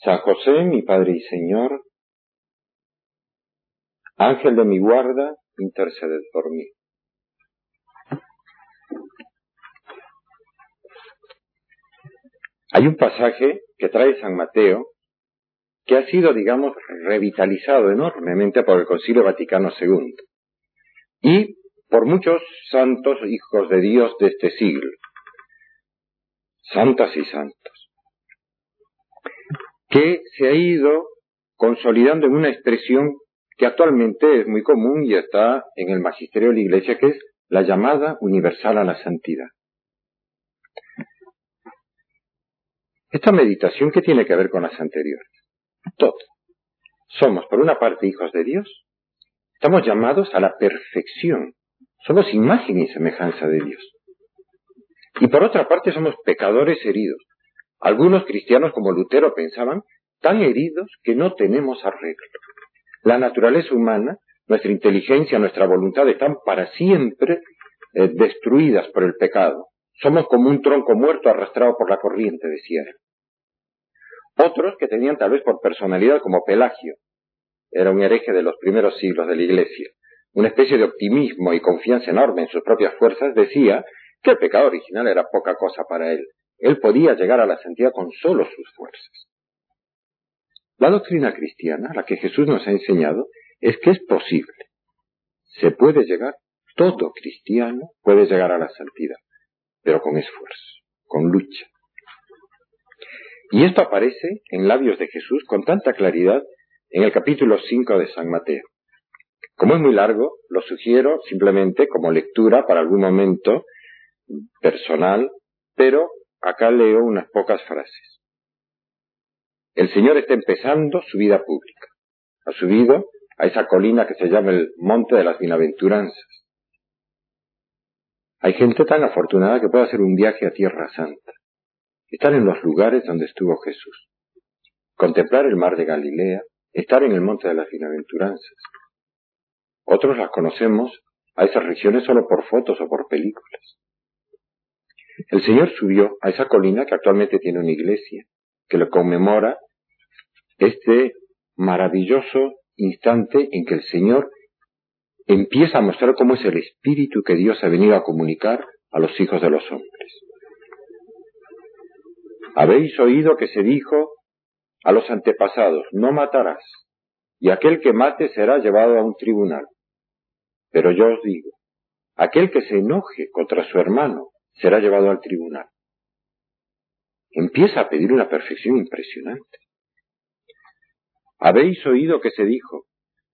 San José, mi Padre y Señor, Ángel de mi guarda, interceded por mí. Hay un pasaje que trae San Mateo que ha sido, digamos, revitalizado enormemente por el Concilio Vaticano II y por muchos santos hijos de Dios de este siglo, santas y santos que se ha ido consolidando en una expresión que actualmente es muy común y está en el magisterio de la Iglesia, que es la llamada universal a la santidad. Esta meditación, ¿qué tiene que ver con las anteriores? Todo. Somos, por una parte, hijos de Dios, estamos llamados a la perfección, somos imagen y semejanza de Dios. Y por otra parte, somos pecadores heridos, algunos cristianos como Lutero pensaban tan heridos que no tenemos arreglo. La naturaleza humana, nuestra inteligencia, nuestra voluntad están para siempre eh, destruidas por el pecado. Somos como un tronco muerto arrastrado por la corriente, decía él. Otros que tenían tal vez por personalidad como Pelagio, era un hereje de los primeros siglos de la Iglesia, una especie de optimismo y confianza enorme en sus propias fuerzas, decía que el pecado original era poca cosa para él, él podía llegar a la santidad con solo sus fuerzas. La doctrina cristiana, la que Jesús nos ha enseñado, es que es posible. Se puede llegar, todo cristiano puede llegar a la santidad, pero con esfuerzo, con lucha. Y esto aparece en labios de Jesús con tanta claridad en el capítulo 5 de San Mateo. Como es muy largo, lo sugiero simplemente como lectura para algún momento personal, pero Acá leo unas pocas frases. El Señor está empezando su vida pública. Ha subido a esa colina que se llama el Monte de las Bienaventuranzas. Hay gente tan afortunada que puede hacer un viaje a Tierra Santa, estar en los lugares donde estuvo Jesús, contemplar el mar de Galilea, estar en el Monte de las Bienaventuranzas. Otros las conocemos a esas regiones solo por fotos o por películas. El Señor subió a esa colina que actualmente tiene una iglesia, que lo conmemora este maravilloso instante en que el Señor empieza a mostrar cómo es el espíritu que Dios ha venido a comunicar a los hijos de los hombres. Habéis oído que se dijo a los antepasados, no matarás, y aquel que mate será llevado a un tribunal. Pero yo os digo, aquel que se enoje contra su hermano será llevado al tribunal. Empieza a pedir una perfección impresionante. Habéis oído que se dijo,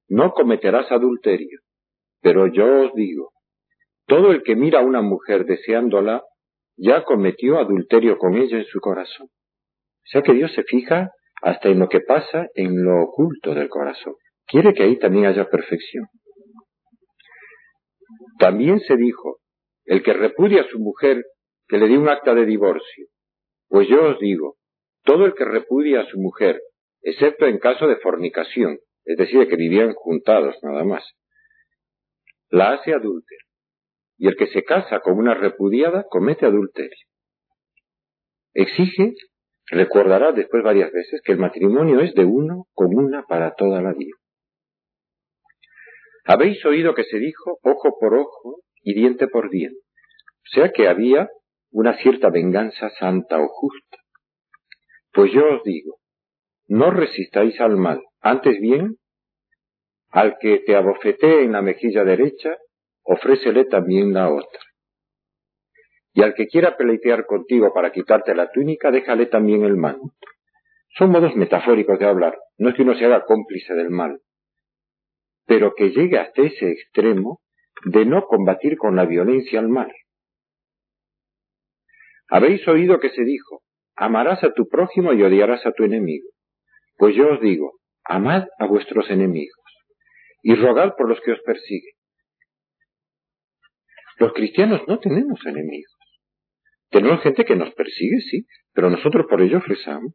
no cometerás adulterio, pero yo os digo, todo el que mira a una mujer deseándola, ya cometió adulterio con ella en su corazón. O sea que Dios se fija hasta en lo que pasa en lo oculto del corazón. Quiere que ahí también haya perfección. También se dijo, el que repudia a su mujer que le dé un acta de divorcio. Pues yo os digo, todo el que repudia a su mujer, excepto en caso de fornicación, es decir, de que vivían juntados nada más, la hace adúltera. Y el que se casa con una repudiada comete adulterio. Exige, recordará después varias veces, que el matrimonio es de uno con una para toda la vida. Habéis oído que se dijo ojo por ojo y diente por diente. O sea que había una cierta venganza santa o justa. Pues yo os digo, no resistáis al mal, antes bien, al que te abofetee en la mejilla derecha, ofrécele también la otra. Y al que quiera peleitear contigo para quitarte la túnica, déjale también el manto. Son modos metafóricos de hablar, no es que uno se haga cómplice del mal, pero que llegue hasta ese extremo de no combatir con la violencia al mal. Habéis oído que se dijo, amarás a tu prójimo y odiarás a tu enemigo. Pues yo os digo, amad a vuestros enemigos y rogad por los que os persiguen. Los cristianos no tenemos enemigos. Tenemos gente que nos persigue, sí, pero nosotros por ellos rezamos,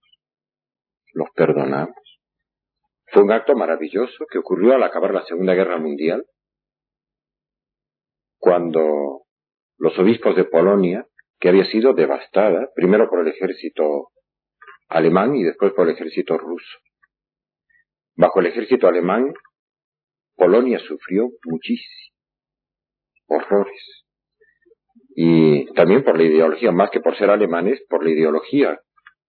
los perdonamos. Fue un acto maravilloso que ocurrió al acabar la Segunda Guerra Mundial, cuando los obispos de Polonia, que había sido devastada, primero por el ejército alemán y después por el ejército ruso. Bajo el ejército alemán, Polonia sufrió muchísimo, horrores. Y también por la ideología, más que por ser alemanes, por la ideología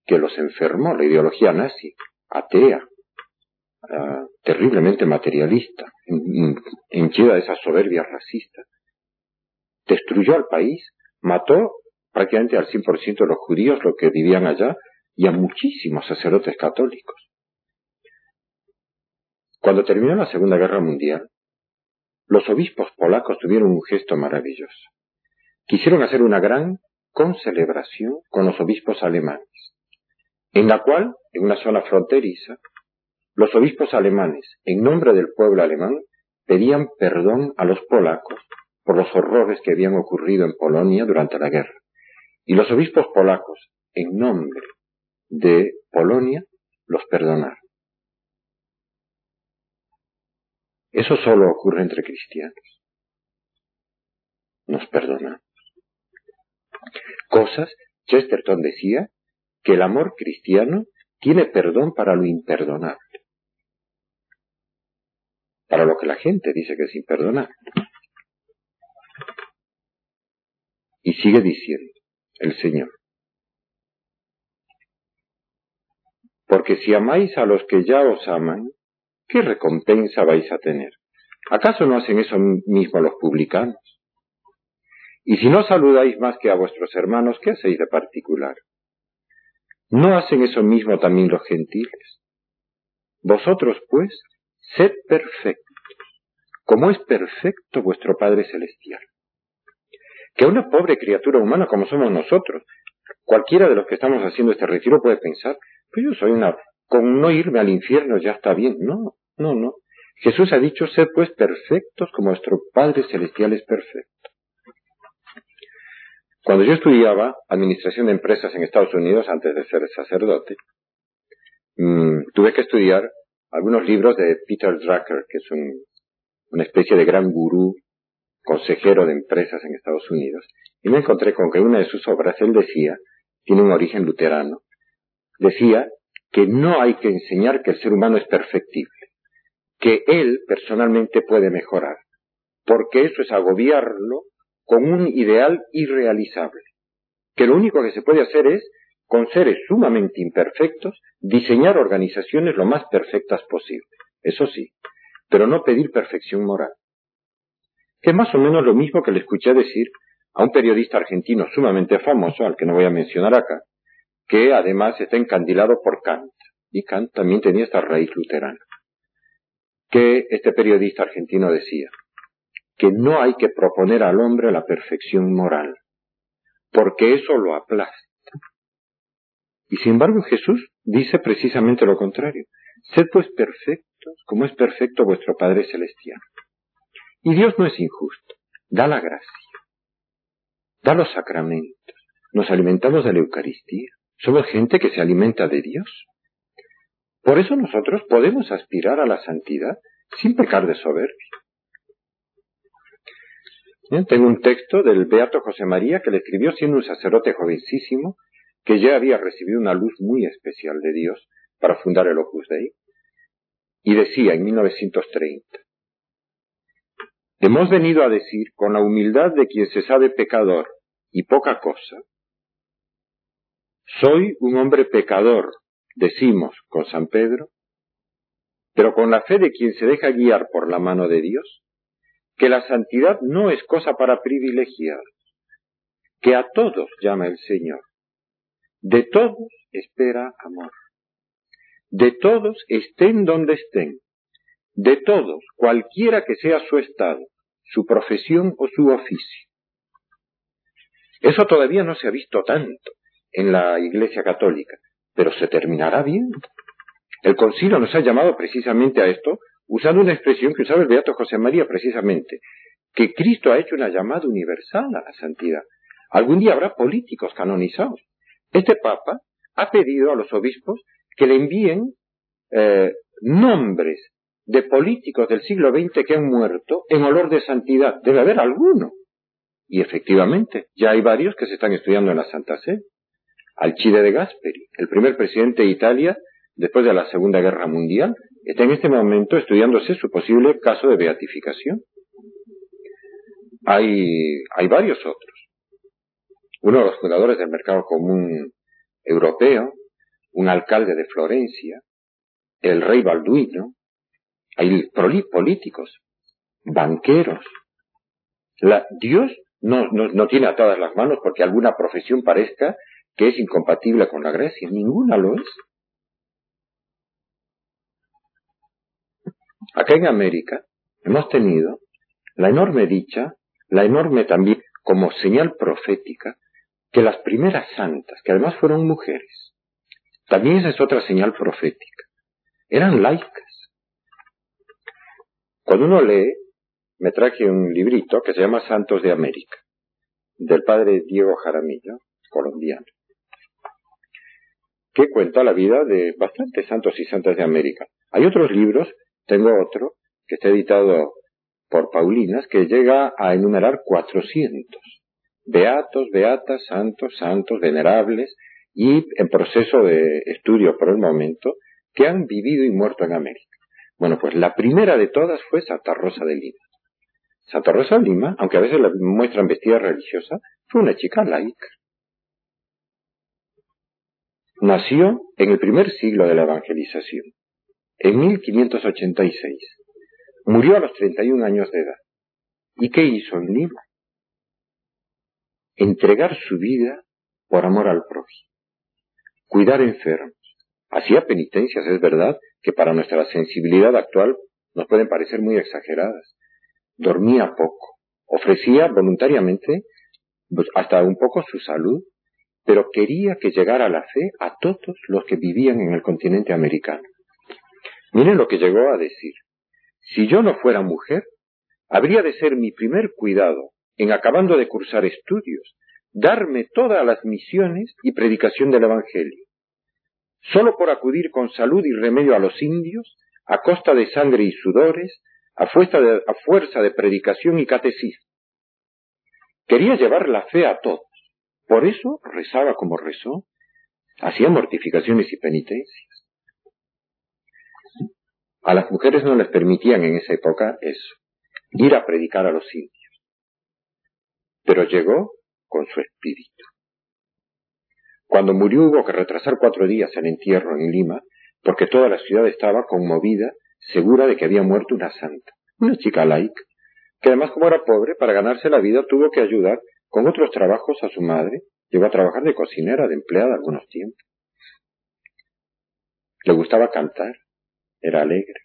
que los enfermó, la ideología nazi, atea, uh, terriblemente materialista, henchida de esa soberbia racista. Destruyó al país, mató prácticamente al 100% de los judíos, los que vivían allá, y a muchísimos sacerdotes católicos. Cuando terminó la Segunda Guerra Mundial, los obispos polacos tuvieron un gesto maravilloso. Quisieron hacer una gran concelebración con los obispos alemanes, en la cual, en una zona fronteriza, los obispos alemanes, en nombre del pueblo alemán, pedían perdón a los polacos por los horrores que habían ocurrido en Polonia durante la guerra. Y los obispos polacos, en nombre de Polonia, los perdonaron. Eso solo ocurre entre cristianos. Nos perdonamos. Cosas, Chesterton decía, que el amor cristiano tiene perdón para lo imperdonable para lo que la gente dice que es imperdonable. Y sigue diciendo el Señor. Porque si amáis a los que ya os aman, ¿qué recompensa vais a tener? ¿Acaso no hacen eso mismo los publicanos? Y si no saludáis más que a vuestros hermanos, ¿qué hacéis de particular? ¿No hacen eso mismo también los gentiles? Vosotros, pues, Sed perfectos, como es perfecto vuestro Padre Celestial. Que una pobre criatura humana como somos nosotros, cualquiera de los que estamos haciendo este retiro puede pensar, pues yo soy una, con no irme al infierno ya está bien. No, no, no. Jesús ha dicho, sed pues perfectos como vuestro Padre Celestial es perfecto. Cuando yo estudiaba administración de empresas en Estados Unidos antes de ser sacerdote, mm, tuve que estudiar algunos libros de Peter Drucker, que es una especie de gran gurú, consejero de empresas en Estados Unidos, y me encontré con que una de sus obras, él decía, tiene un origen luterano, decía que no hay que enseñar que el ser humano es perfectible, que él personalmente puede mejorar, porque eso es agobiarlo con un ideal irrealizable, que lo único que se puede hacer es con seres sumamente imperfectos, diseñar organizaciones lo más perfectas posible. Eso sí, pero no pedir perfección moral. Que es más o menos lo mismo que le escuché decir a un periodista argentino sumamente famoso, al que no voy a mencionar acá, que además está encandilado por Kant. Y Kant también tenía esta raíz luterana. Que este periodista argentino decía que no hay que proponer al hombre la perfección moral, porque eso lo aplasta y sin embargo Jesús dice precisamente lo contrario. Sed pues perfectos como es perfecto vuestro Padre Celestial. Y Dios no es injusto, da la gracia, da los sacramentos, nos alimentamos de la Eucaristía, somos gente que se alimenta de Dios. Por eso nosotros podemos aspirar a la santidad sin pecar de soberbia. Tengo un texto del Beato José María que le escribió siendo un sacerdote jovencísimo que ya había recibido una luz muy especial de Dios para fundar el Opus Dei, y decía en 1930, hemos venido a decir con la humildad de quien se sabe pecador y poca cosa, Soy un hombre pecador, decimos con San Pedro, pero con la fe de quien se deja guiar por la mano de Dios, que la santidad no es cosa para privilegiados, que a todos llama el Señor, de todos espera amor, de todos estén donde estén, de todos, cualquiera que sea su estado, su profesión o su oficio. Eso todavía no se ha visto tanto en la Iglesia Católica, pero se terminará viendo. El concilio nos ha llamado precisamente a esto, usando una expresión que usaba el Beato José María precisamente, que Cristo ha hecho una llamada universal a la santidad. Algún día habrá políticos canonizados. Este Papa ha pedido a los obispos que le envíen eh, nombres de políticos del siglo XX que han muerto en olor de santidad. Debe haber alguno. Y efectivamente, ya hay varios que se están estudiando en la Santa Sede. Alcide de Gasperi, el primer presidente de Italia después de la Segunda Guerra Mundial, está en este momento estudiándose su posible caso de beatificación. Hay, hay varios otros. Uno de los fundadores del mercado común europeo, un alcalde de Florencia, el rey Balduino, hay políticos, banqueros. Dios no, no, no tiene atadas las manos porque alguna profesión parezca que es incompatible con la gracia. Ninguna lo es. Acá en América hemos tenido la enorme dicha, la enorme también como señal profética, que las primeras santas, que además fueron mujeres, también esa es otra señal profética, eran laicas. Cuando uno lee, me traje un librito que se llama Santos de América, del padre Diego Jaramillo, colombiano, que cuenta la vida de bastantes santos y santas de América. Hay otros libros tengo otro que está editado por Paulinas que llega a enumerar 400. Beatos, beatas, santos, santos, venerables y en proceso de estudio por el momento que han vivido y muerto en América. Bueno, pues la primera de todas fue Santa Rosa de Lima. Santa Rosa de Lima, aunque a veces la muestran vestida religiosa, fue una chica laica. Nació en el primer siglo de la evangelización en 1586. Murió a los 31 años de edad. ¿Y qué hizo en Lima? Entregar su vida por amor al prójimo. Cuidar enfermos. Hacía penitencias, es verdad, que para nuestra sensibilidad actual nos pueden parecer muy exageradas. Dormía poco. Ofrecía voluntariamente pues, hasta un poco su salud, pero quería que llegara la fe a todos los que vivían en el continente americano. Miren lo que llegó a decir. Si yo no fuera mujer, habría de ser mi primer cuidado, en acabando de cursar estudios, darme todas las misiones y predicación del Evangelio. Solo por acudir con salud y remedio a los indios, a costa de sangre y sudores, a fuerza de, a fuerza de predicación y catecismo. Quería llevar la fe a todos. Por eso rezaba como rezó, hacía mortificaciones y penitencias. A las mujeres no les permitían en esa época eso, ir a predicar a los indios. Pero llegó con su espíritu. Cuando murió hubo que retrasar cuatro días el entierro en Lima, porque toda la ciudad estaba conmovida, segura de que había muerto una santa, una chica laica, que además como era pobre, para ganarse la vida tuvo que ayudar con otros trabajos a su madre, llegó a trabajar de cocinera, de empleada algunos tiempos. Le gustaba cantar, era alegre.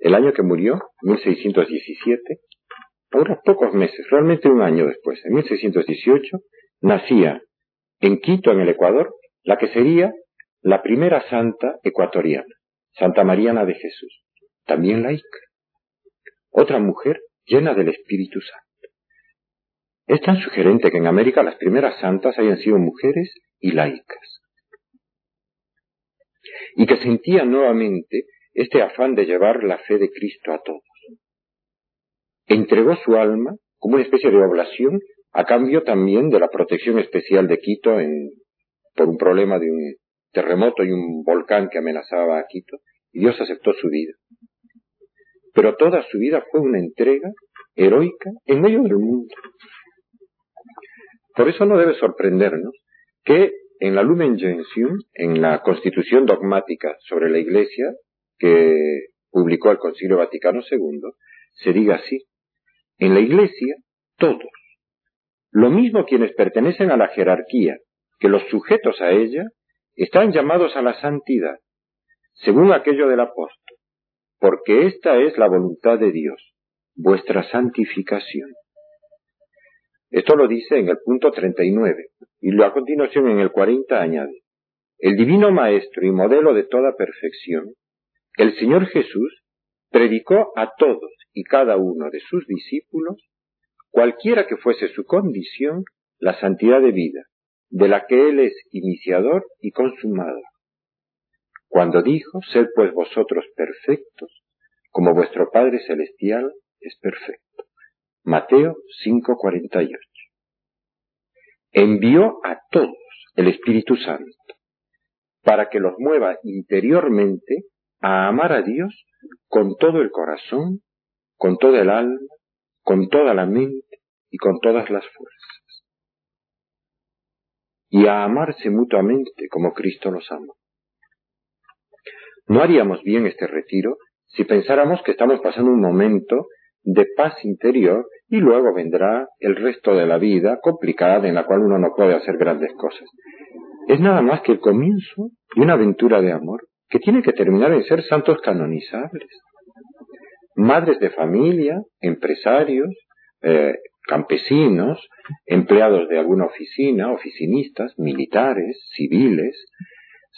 El año que murió, 1617, ahora pocos meses, realmente un año después, en 1618, nacía en Quito, en el Ecuador, la que sería la primera santa ecuatoriana, Santa Mariana de Jesús, también laica. Otra mujer llena del Espíritu Santo. Es tan sugerente que en América las primeras santas hayan sido mujeres y laicas y que sentía nuevamente este afán de llevar la fe de Cristo a todos. Entregó su alma como una especie de oblación a cambio también de la protección especial de Quito en, por un problema de un terremoto y un volcán que amenazaba a Quito, y Dios aceptó su vida. Pero toda su vida fue una entrega heroica en medio del mundo. Por eso no debe sorprendernos que en la Lumen Gentium, en la Constitución dogmática sobre la Iglesia que publicó el Concilio Vaticano II, se diga así. En la Iglesia, todos, lo mismo quienes pertenecen a la jerarquía que los sujetos a ella, están llamados a la santidad, según aquello del apóstol, porque esta es la voluntad de Dios, vuestra santificación. Esto lo dice en el punto 39 y lo a continuación en el 40 añade, el divino maestro y modelo de toda perfección, el Señor Jesús, predicó a todos y cada uno de sus discípulos, cualquiera que fuese su condición, la santidad de vida, de la que Él es iniciador y consumador. Cuando dijo, sed pues vosotros perfectos, como vuestro Padre Celestial es perfecto. Mateo 5:48. Envió a todos el Espíritu Santo para que los mueva interiormente a amar a Dios con todo el corazón, con toda el alma, con toda la mente y con todas las fuerzas. Y a amarse mutuamente como Cristo los amó. No haríamos bien este retiro si pensáramos que estamos pasando un momento de paz interior y luego vendrá el resto de la vida complicada en la cual uno no puede hacer grandes cosas. Es nada más que el comienzo de una aventura de amor que tiene que terminar en ser santos canonizables. Madres de familia, empresarios, eh, campesinos, empleados de alguna oficina, oficinistas, militares, civiles,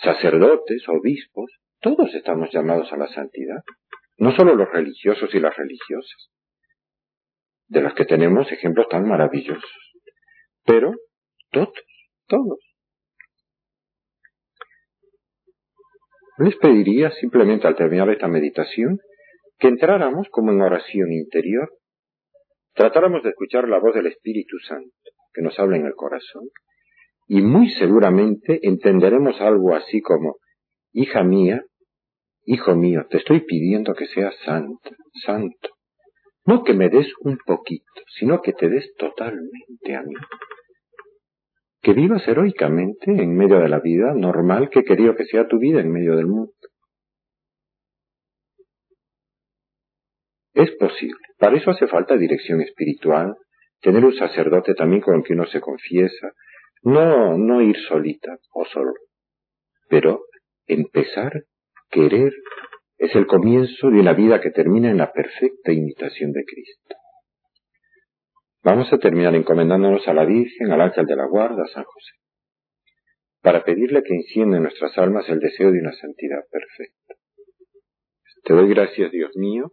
sacerdotes, obispos, todos estamos llamados a la santidad, no solo los religiosos y las religiosas de las que tenemos ejemplos tan maravillosos. Pero todos, todos. Les pediría simplemente al terminar esta meditación que entráramos como en oración interior, tratáramos de escuchar la voz del Espíritu Santo que nos habla en el corazón y muy seguramente entenderemos algo así como, hija mía, hijo mío, te estoy pidiendo que seas santo, santo. No que me des un poquito, sino que te des totalmente a mí. Que vivas heroicamente en medio de la vida normal que he querido que sea tu vida en medio del mundo. Es posible. Para eso hace falta dirección espiritual, tener un sacerdote también con el que uno se confiesa, no, no ir solita o solo, pero empezar, querer es el comienzo de una vida que termina en la perfecta imitación de Cristo. Vamos a terminar encomendándonos a la Virgen, al ángel de la guarda, a San José, para pedirle que encienda en nuestras almas el deseo de una santidad perfecta. Te doy gracias, Dios mío,